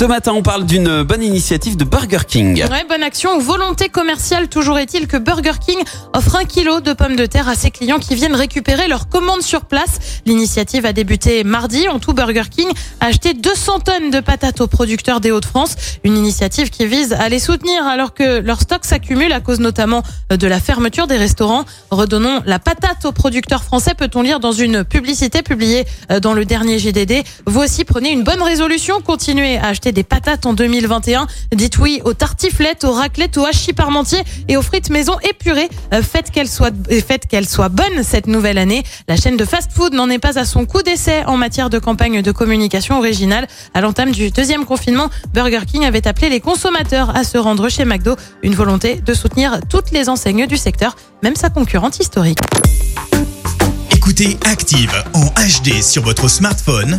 Ce matin, on parle d'une bonne initiative de Burger King. Ouais, bonne action volonté commerciale. Toujours est-il que Burger King offre un kilo de pommes de terre à ses clients qui viennent récupérer leurs commandes sur place. L'initiative a débuté mardi. En tout, Burger King a acheté 200 tonnes de patates aux producteurs des Hauts-de-France. Une initiative qui vise à les soutenir alors que leur stock s'accumule à cause notamment de la fermeture des restaurants. Redonnons la patate aux producteurs français, peut-on lire dans une publicité publiée dans le dernier GDD. Vous aussi prenez une bonne résolution. Continuez à acheter des patates en 2021. Dites oui aux tartiflettes, aux raclettes, aux hachis parmentiers et aux frites maison épurées. Euh, Faites qu'elle soit, euh, faites qu'elle soit bonne cette nouvelle année. La chaîne de fast-food n'en est pas à son coup d'essai en matière de campagne de communication originale. À l'entame du deuxième confinement, Burger King avait appelé les consommateurs à se rendre chez McDo. Une volonté de soutenir toutes les enseignes du secteur, même sa concurrente historique. Écoutez Active en HD sur votre smartphone,